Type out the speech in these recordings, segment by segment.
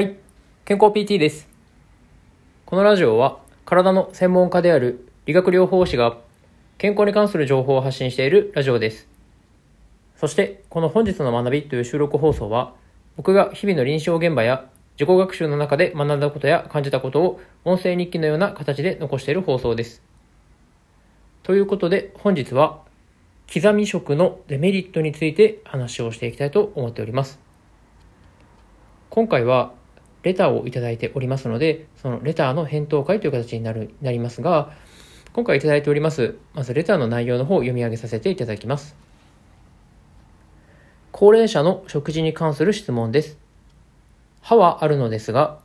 はい、健康 PT です。このラジオは体の専門家である理学療法士が健康に関する情報を発信しているラジオです。そしてこの本日の学びという収録放送は僕が日々の臨床現場や自己学習の中で学んだことや感じたことを音声日記のような形で残している放送です。ということで本日は刻み食のデメリットについて話をしていきたいと思っております。今回はレターをいただいておりますので、そのレターの返答会という形になるなりますが、今回いただいております、まずレターの内容の方を読み上げさせていただきます。高齢者の食事に関する質問です。歯はあるのですが、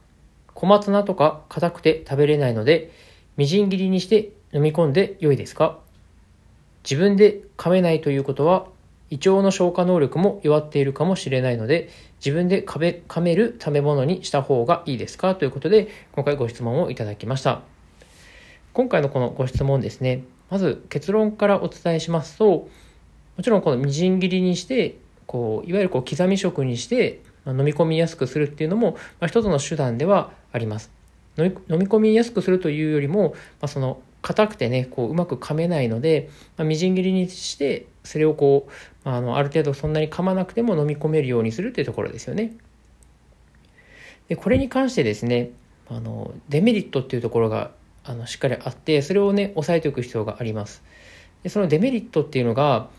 小松菜とか硬くて食べれないので、みじん切りにして飲み込んで良いですか？自分で噛めないということは、胃腸の消化能力も弱っているかもしれないので、自分で噛める食べ物にした方がいいですか？ということで、今回ご質問をいただきました。今回のこのご質問ですね、まず結論からお伝えしますと、もちろんこのみじん切りにして、こういわゆるこう刻み食にして飲み込みやすくするっていうのも、まあ、一つの手段ではあります。飲み飲み込みやすくするというよりも、まあ、その硬くてねこううまく噛めないので、まあ、みじん切りにしてそれをこう、あ、あのある程度そんなに噛まなくても飲み込めるようにするっていうところですよね。でこれに関してですねあのデメリットっていうところがあのしっかりあってそれをね押さえておく必要があります。でそのデメリットっていうのが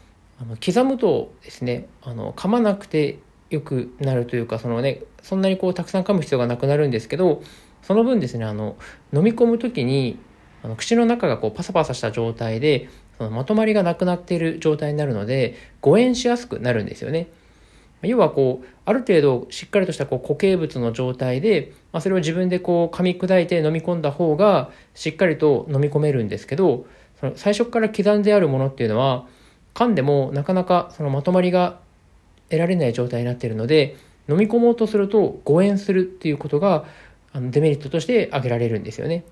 あの刻むとですねあの噛まなくてよくなるというかそのねそんなにこうたくさん噛む必要がなくなるんですけどその分ですねあの飲み込む時にあの口の中がこうパサパサした状態でそのまとまりがなくなっている状態になるので誤嚥しやすくなるんですよね。要はこうある程度しっかりとしたこう固形物の状態で、まあ、それを自分でこう噛み砕いて飲み込んだ方がしっかりと飲み込めるんですけどその最初から刻んであるものっていうのは噛んでもなかなかそのまとまりが得られない状態になっているので飲み込もうとすると誤嚥するっていうことがあのデメリットとして挙げられるんですよね。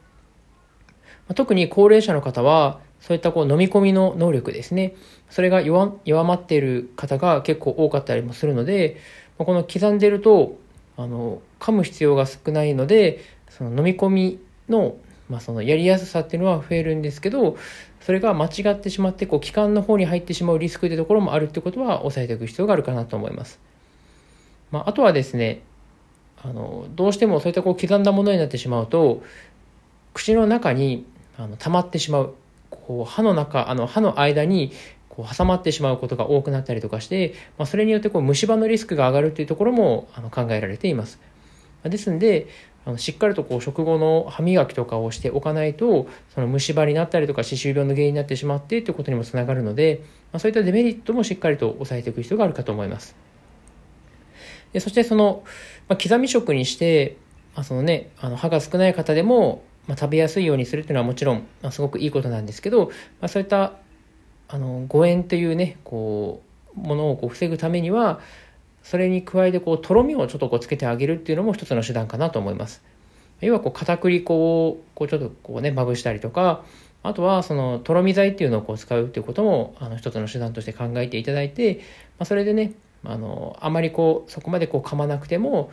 特に高齢者の方はそういったこう飲み込みの能力ですねそれが弱弱まっている方が結構多かったりもするのでこの刻んでるとあの噛む必要が少ないのでその飲み込みの,、まあそのやりやすさっていうのは増えるんですけどそれが間違ってしまってこう気管の方に入ってしまうリスクというところもあるってことは押さえておく必要があるかなと思います。まあ、あとはですねあのどうしてもそういったこう刻んだものになってしまうと口の中にあの溜まってしまう。こう歯の中あの歯の間にこう挟まってしまうことが多くなったりとかして、まあ、それによってこう虫歯のリスクが上がるというところもあの考えられています。ですのであのしっかりとこう食後の歯磨きとかをしておかないとその虫歯になったりとか歯周病の原因になってしまってということにもつながるので、まあ、そういったデメリットもしっかりと抑えていく必要があるかと思います。でそしてその、まあ、刻み食にして、まあそのね、あの歯が少ない方でもまあ、食べやすいようにするっていうのはもちろん、まあ、すごくいいことなんですけど、まあ、そういったあの誤嚥というねこうものをこう防ぐためにはそれに加えてこうとろみをちょっとこうつけてあげるっていうのも一つの手段かなと思います。要はこう片栗粉をこうちょっとこうねまぶしたりとかあとはそのとろみ剤っていうのをこう使うっていうこともあの一つの手段として考えていただいて、まあ、それでねあのあまりこうそこまでこう噛まなくても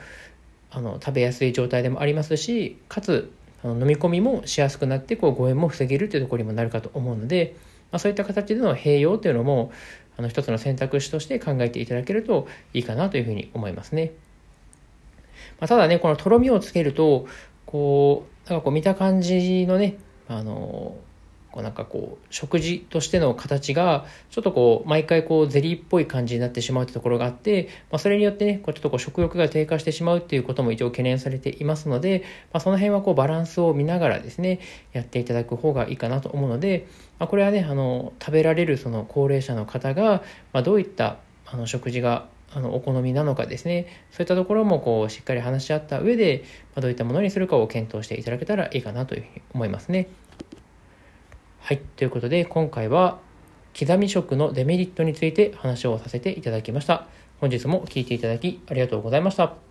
あの食べやすい状態でもありますしかつあの飲み込みもしやすくなってこう誤嚥も防げるというところにもなるかと思うので、まあ、そういった形での併用というのもあの一つの選択肢として考えていただけるといいかなというふうに思いますね。まあ、ただねこのとろみをつけるとこうなんかこう見た感じのねあのこうなんかこう食事としての形がちょっとこう毎回こうゼリーっぽい感じになってしまうというところがあって、まあ、それによってねこうちょっとこう食欲が低下してしまうっていうことも一応懸念されていますので、まあ、その辺はこうバランスを見ながらですねやっていただく方がいいかなと思うので、まあ、これはねあの食べられるその高齢者の方が、ま、どういったあの食事があのお好みなのかですねそういったところもこうしっかり話し合った上で、ま、どういったものにするかを検討していただけたらいいかなというふうに思いますね。はい。ということで、今回は、刻み食のデメリットについて話をさせていただきました。本日も聴いていただきありがとうございました。